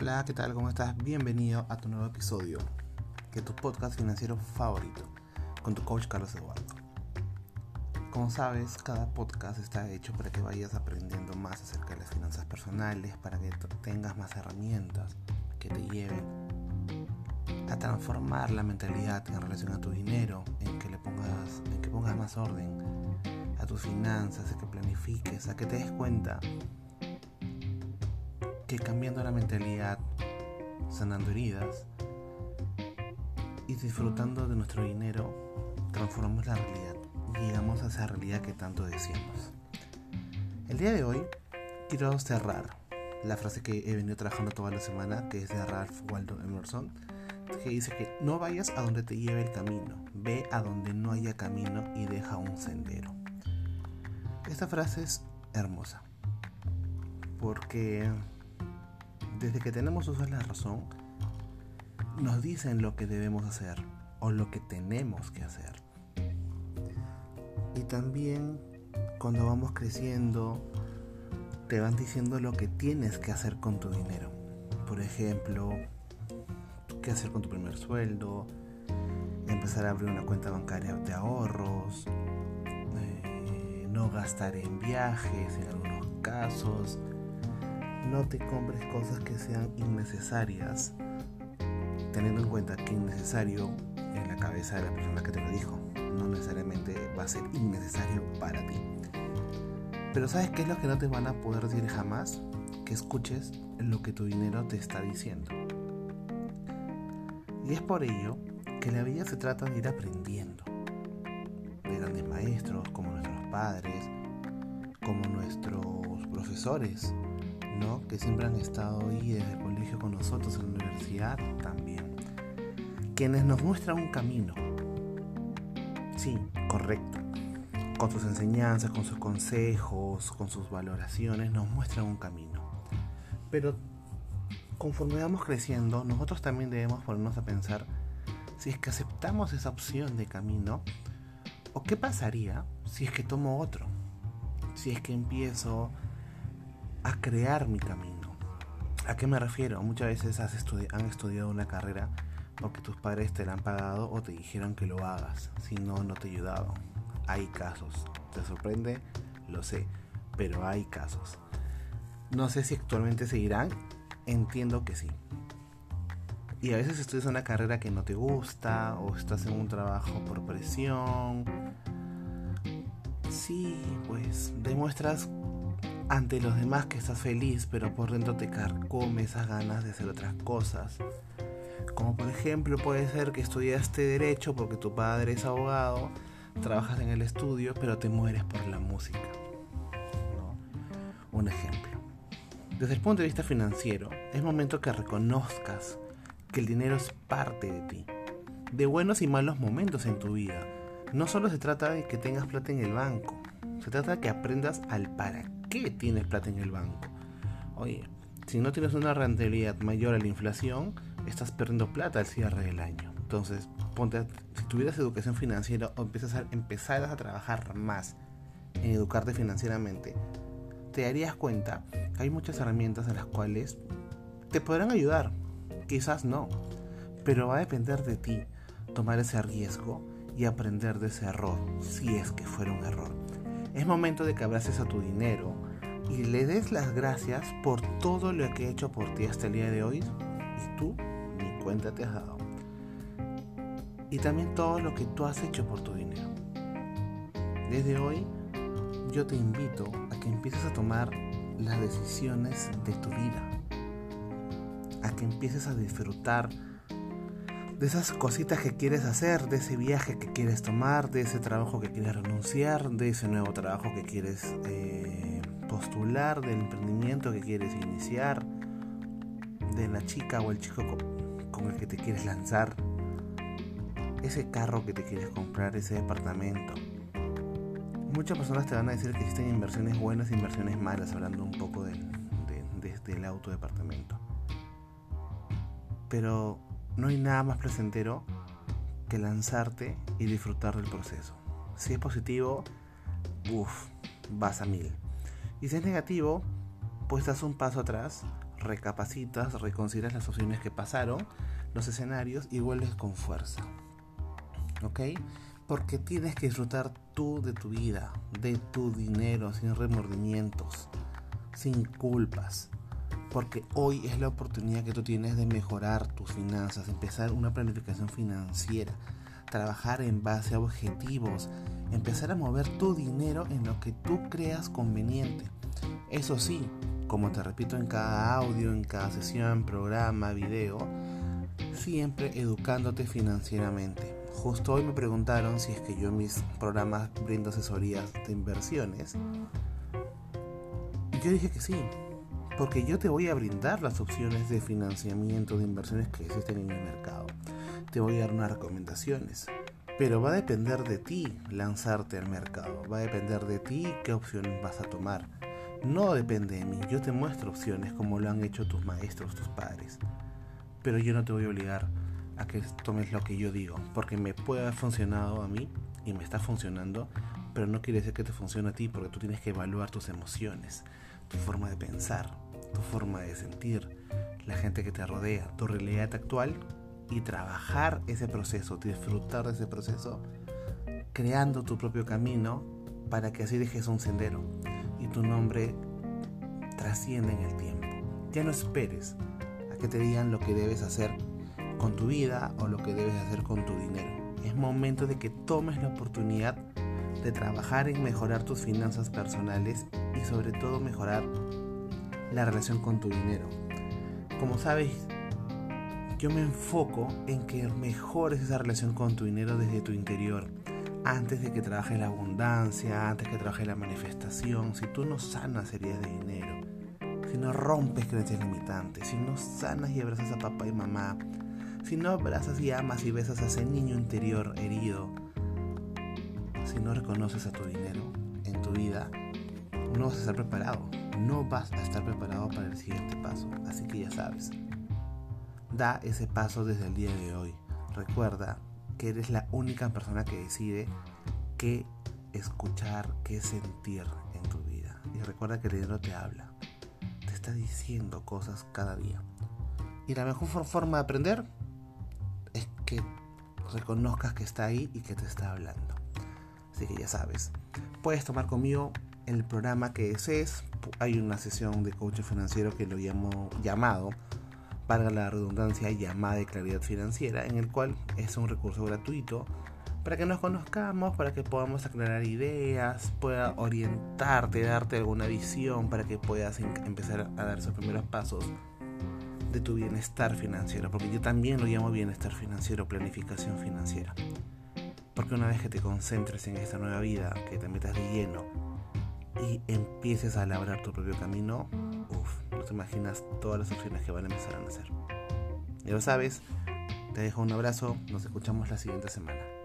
Hola, ¿qué tal? ¿Cómo estás? Bienvenido a tu nuevo episodio de tu podcast financiero favorito con tu coach Carlos Eduardo. Como sabes, cada podcast está hecho para que vayas aprendiendo más acerca de las finanzas personales, para que tengas más herramientas que te lleven a transformar la mentalidad en relación a tu dinero, en que le pongas, en que pongas más orden a tus finanzas, a que planifiques, a que te des cuenta que cambiando la mentalidad, sanando heridas y disfrutando de nuestro dinero, transformamos la realidad y llegamos a esa realidad que tanto deseamos. El día de hoy quiero cerrar la frase que he venido trabajando toda la semana, que es de Ralph Waldo Emerson, que dice que no vayas a donde te lleve el camino, ve a donde no haya camino y deja un sendero. Esta frase es hermosa, porque desde que tenemos uso la razón, nos dicen lo que debemos hacer o lo que tenemos que hacer. Y también cuando vamos creciendo, te van diciendo lo que tienes que hacer con tu dinero. Por ejemplo, qué hacer con tu primer sueldo, empezar a abrir una cuenta bancaria de ahorros, eh, no gastar en viajes en algunos casos, no te compres cosas que sean innecesarias, teniendo en cuenta que innecesario en la cabeza de la persona que te lo dijo, no necesariamente va a ser innecesario para ti. Pero ¿sabes qué es lo que no te van a poder decir jamás? Que escuches lo que tu dinero te está diciendo. Y es por ello que la vida se trata de ir aprendiendo. De grandes maestros como nuestros padres, como nuestros profesores, que siempre han estado ahí desde el colegio con nosotros, en la universidad también. Quienes nos muestran un camino. Sí, correcto. Con sus enseñanzas, con sus consejos, con sus valoraciones, nos muestran un camino. Pero conforme vamos creciendo, nosotros también debemos ponernos a pensar si es que aceptamos esa opción de camino o qué pasaría si es que tomo otro. Si es que empiezo a crear mi camino. ¿A qué me refiero? Muchas veces has han estudiado una carrera porque tus padres te la han pagado o te dijeron que lo hagas, si no, no te ayudaban. Hay casos. ¿Te sorprende? Lo sé, pero hay casos. No sé si actualmente seguirán, entiendo que sí. Y a veces estudias una carrera que no te gusta o estás en un trabajo por presión. Sí, pues demuestras ante los demás que estás feliz, pero por dentro te carcome esas ganas de hacer otras cosas. Como por ejemplo puede ser que estudiaste derecho porque tu padre es abogado, trabajas en el estudio, pero te mueres por la música. Un ejemplo. Desde el punto de vista financiero, es momento que reconozcas que el dinero es parte de ti, de buenos y malos momentos en tu vida. No solo se trata de que tengas plata en el banco, se trata de que aprendas al para qué tienes plata en el banco. Oye, si no tienes una rentabilidad mayor a la inflación, estás perdiendo plata al cierre del año. Entonces, ponte, si tuvieras educación financiera o empiezas a, empezaras a trabajar más en educarte financieramente, te darías cuenta que hay muchas herramientas a las cuales te podrán ayudar. Quizás no, pero va a depender de ti tomar ese riesgo y aprender de ese error, si es que fuera un error. Es momento de que abraces a tu dinero y le des las gracias por todo lo que he hecho por ti hasta el día de hoy y tú ni cuenta te has dado. Y también todo lo que tú has hecho por tu dinero. Desde hoy yo te invito a que empieces a tomar las decisiones de tu vida. A que empieces a disfrutar de esas cositas que quieres hacer, de ese viaje que quieres tomar, de ese trabajo que quieres renunciar, de ese nuevo trabajo que quieres eh, postular, del emprendimiento que quieres iniciar, de la chica o el chico con, el que te quieres lanzar, ese carro que te quieres comprar, ese departamento. Muchas personas te van a decir que existen inversiones buenas e inversiones malas, hablando un poco del, de, del auto departamento. Pero no hay nada más placentero que lanzarte y disfrutar del proceso. Si es positivo, uff, vas a mil. Y si es negativo, pues das un paso atrás, recapacitas, reconsideras las opciones que pasaron, los escenarios y vuelves con fuerza. ¿Ok? Porque tienes que disfrutar tú de tu vida, de tu dinero, sin remordimientos, sin culpas. Porque hoy es la oportunidad que tú tienes de mejorar tus finanzas, empezar una planificación financiera, trabajar en base a objetivos, empezar a mover tu dinero en lo que tú creas conveniente. Eso sí, como te repito en cada audio, en cada sesión, programa, video, siempre educándote financieramente. Justo hoy me preguntaron si es que yo en mis programas brindo asesorías de inversiones. Y yo dije que sí, porque yo te voy a brindar las opciones de financiamiento de inversiones que existen en el mercado. Te voy a dar unas recomendaciones. Pero va a depender de ti lanzarte al mercado, va a depender de ti qué opciones vas a tomar. No depende de mí, yo te muestro opciones como lo han hecho tus maestros, tus padres. Pero yo no te voy a obligar a que tomes lo que yo digo, porque me puede haber funcionado a mí y me está funcionando, pero no quiere decir que te funcione a ti porque tú tienes que evaluar tus emociones, tu forma de pensar, tu forma de sentir, la gente que te rodea, tu realidad actual y trabajar ese proceso, disfrutar de ese proceso, creando tu propio camino para que así dejes un sendero y tu nombre trascienda en el tiempo. Ya no esperes a que te digan lo que debes hacer con tu vida o lo que debes hacer con tu dinero. Es momento de que tomes la oportunidad de trabajar en mejorar tus finanzas personales y sobre todo mejorar la relación con tu dinero. Como sabes, yo me enfoco en que mejores esa relación con tu dinero desde tu interior. Antes de que trabaje la abundancia, antes que trabaje la manifestación, si tú no sanas heridas de dinero, si no rompes creencias limitantes, si no sanas y abrazas a papá y mamá, si no abrazas y amas y besas a ese niño interior herido, si no reconoces a tu dinero no vas a estar preparado. No vas a estar preparado para el siguiente paso. Así que ya sabes. Da ese paso desde el día de hoy. Recuerda que eres la única persona que decide qué escuchar, qué sentir en tu vida. Y recuerda que el dinero te habla. Te está diciendo cosas cada día. Y la mejor forma de aprender es que reconozcas que está ahí y que te está hablando. Así que ya sabes, puedes tomar conmigo el programa que desees. Hay una sesión de coaching financiero que lo llamo llamado, para la redundancia, llamada de claridad financiera, en el cual es un recurso gratuito para que nos conozcamos, para que podamos aclarar ideas, pueda orientarte, darte alguna visión para que puedas empezar a dar esos primeros pasos de tu bienestar financiero, porque yo también lo llamo bienestar financiero, planificación financiera. Porque una vez que te concentres en esta nueva vida, que te metas de lleno y empieces a labrar tu propio camino, uff, no te imaginas todas las opciones que van a empezar a nacer. Ya lo sabes, te dejo un abrazo, nos escuchamos la siguiente semana.